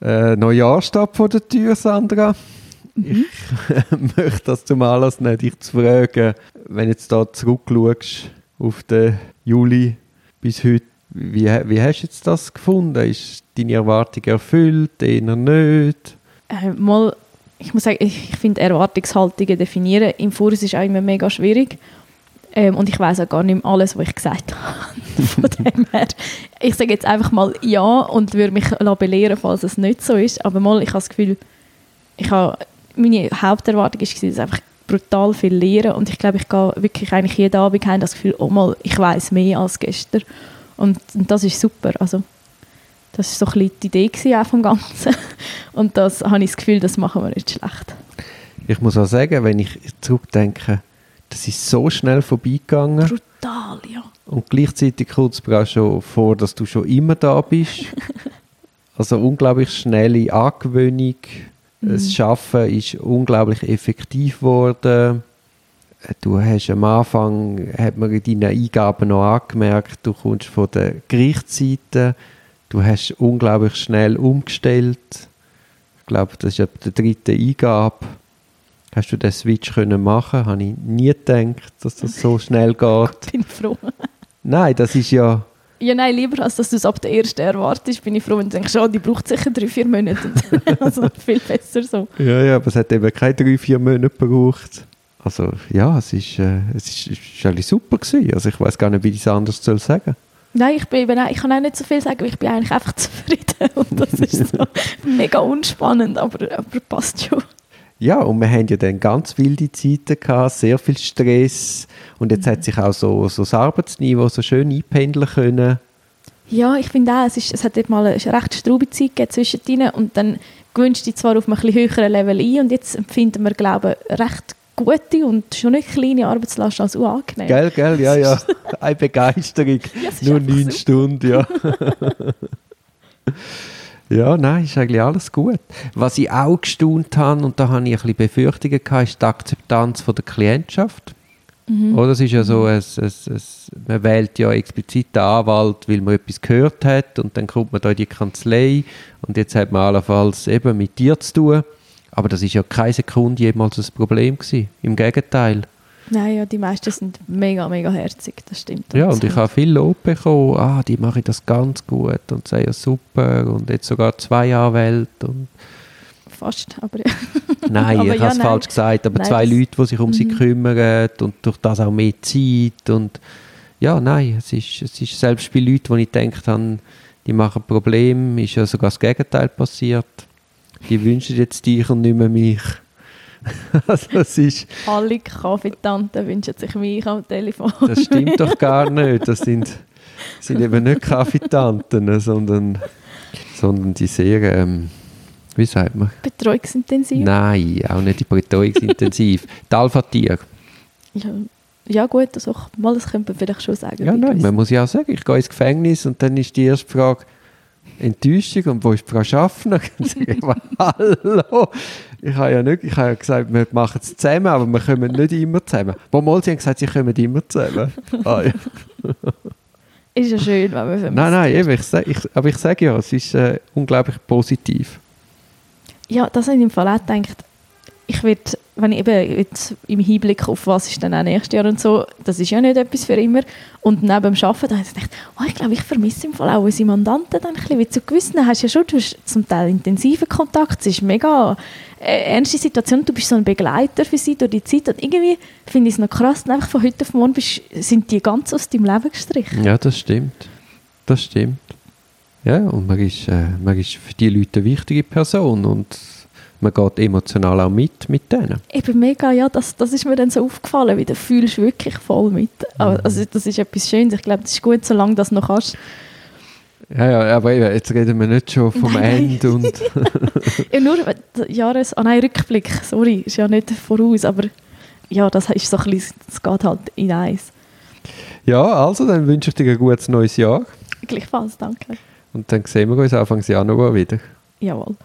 Äh, Neujahr steht vor der Tür, Sandra. Mhm. Ich möchte das zum Anlass nehmen, dich zu fragen, wenn jetzt da zurückschaust auf den Juli bis heute, wie, wie hast du jetzt das gefunden? Ist deine Erwartung erfüllt, eher nicht? Äh, mal, ich muss sagen, ich, ich finde Erwartungshaltungen definieren im Voraus ist auch immer mega schwierig. Ähm, und ich weiß auch gar nicht mehr alles, was ich gesagt habe. Von dem her, ich sage jetzt einfach mal ja und würde mich belehren, falls es nicht so ist. Aber mal, ich habe das Gefühl, ich habe, meine Haupterwartung war, dass einfach brutal viel lernen und ich glaube, ich gehe wirklich eigentlich jeden Abend heim das Gefühl, oh mal, ich weiß mehr als gestern. Und, und, das ist super. Also, das war so ein bisschen die Idee auch vom Ganzen. Und das habe ich das Gefühl, das machen wir nicht schlecht. Ich muss auch sagen, wenn ich zurückdenke, das ist so schnell vorbeigegangen. Brutal, ja. Und gleichzeitig kommt es mir auch schon vor, dass du schon immer da bist. also unglaublich schnelle Angewöhnung. Mhm. Das Schaffen ist unglaublich effektiv geworden. Du hast am Anfang, hat man in deinen Eingaben noch angemerkt, du kommst von der Gerichtsseite, du hast unglaublich schnell umgestellt. Ich glaube, das ist etwa die dritte Eingabe Hast du den Switch können machen? Habe ich nie gedacht, dass das so schnell geht. bin ich froh. Nein, das ist ja. Ja, nein, lieber als dass du es ab der ersten erwartest, bin ich froh, wenn du denkst, oh, die braucht sicher drei, vier Monate. also viel besser so. Ja, ja, aber es hat eben keine drei, vier Monate gebraucht. Also ja, es ist, äh, es ist, ist eigentlich super gewesen. Also ich weiß gar nicht, wie ich es anders soll sagen. Nein, ich, bin ich kann auch nicht so viel sagen, ich bin eigentlich einfach zufrieden. Und das ist so mega unspannend, aber, aber passt schon. Ja, und wir haben ja dann ganz wilde Zeiten gehabt, sehr viel Stress. Und jetzt mhm. hat sich auch so, so das Arbeitsniveau so schön einpendeln können. Ja, ich finde auch, es, ist, es hat dort mal eine recht straube Zeit gegeben zwischendrin und dann gewünscht dich zwar auf einem ein höheren Level ein und jetzt empfinden wir, glaube ich, recht gute und schon nicht kleine Arbeitslast als angenehm. Gell, gell, ja, ja. Eine Begeisterung. ja, Nur neun Stunden, ja. Ja, nein, ist eigentlich alles gut. Was ich auch gestaunt habe, und da habe ich ein bisschen Befürchtungen gehabt, ist die Akzeptanz von der Klientschaft. Mhm. Oder es ist ja so, es, es, es, man wählt ja explizit den Anwalt, weil man etwas gehört hat und dann kommt man da in die Kanzlei und jetzt hat man allenfalls eben mit dir zu tun. Aber das ist ja keine Sekunde jemals ein Problem gewesen. Im Gegenteil. Nein, ja, die meisten sind mega, mega herzig, das stimmt. Ja, und ich habe viel Lob bekommen, ah, die machen das ganz gut und sagen ja super und jetzt sogar zwei Anwälte und Fast, aber ja. Nein, aber ich ja, habe es falsch gesagt, aber nein, zwei Leute, die sich um mhm. sie kümmern und durch das auch mehr Zeit und ja, nein, es ist, es ist selbst bei Leuten, die ich gedacht habe, die machen Probleme, ist ja sogar das Gegenteil passiert. Die wünschen jetzt dich und nicht mehr mich. also es ist Alle Kaffeetanten wünschen sich mich am Telefon. das stimmt doch gar nicht. Das sind, sind eben nicht Kaffeetanten, sondern, sondern die sehr, ähm, wie sagt man? Betreuungsintensiv? Nein, auch nicht die Betreuungsintensiv. die Alpha-Tier. Ja, ja gut, also, mal, das könnte man vielleicht schon sagen. Ja, nein, man muss ja auch sagen, ich gehe ins Gefängnis und dann ist die erste Frage, Enttäuschung und wo ist Frau Schaffner? Hallo, ich habe ja nicht, ich habe ja gesagt, wir machen es zusammen, aber wir kommen nicht immer zusammen. Wo mal sie haben gesagt, sie kommen immer zusammen. Ah, ja. ist ja schön, wenn wir Nein, nein, eben, ich, ich, aber ich sage ja, es ist äh, unglaublich positiv. Ja, das habe ich im Fall auch gedacht ich würde, wenn ich eben jetzt im Hinblick auf was ist dann auch nächstes Jahr und so, das ist ja nicht etwas für immer. Und neben dem Arbeiten habe ich gedacht, oh, ich glaube, ich vermisse im Fall auch unsere Mandanten dann ein bisschen, weil zu gewissen hast du ja schon, du hast zum Teil intensiven Kontakt, es ist mega äh, ernste Situation, du bist so ein Begleiter für sie durch die Zeit und irgendwie finde ich es noch krass, einfach von heute auf morgen bist, sind die ganz aus deinem Leben gestrichen. Ja, das stimmt. Das stimmt. Ja, und man ist, äh, man ist für die Leute eine wichtige Person und man geht emotional auch mit mit denen. Eben mega, ja, das, das ist mir dann so aufgefallen, wie du fühlst wirklich voll mit. Mhm. Also das ist etwas Schönes, ich glaube, das ist gut, solange du das noch hast. Ja, ja, aber jetzt reden wir nicht schon vom nein, Ende und... ja, nur Jahres... Ah nein, Rückblick, sorry, ist ja nicht voraus, aber ja, das ist so ein bisschen, es geht halt in eins. Ja, also, dann wünsche ich dir ein gutes neues Jahr. Gleichfalls, danke. Und dann sehen wir uns Anfang Januar wieder. Jawohl.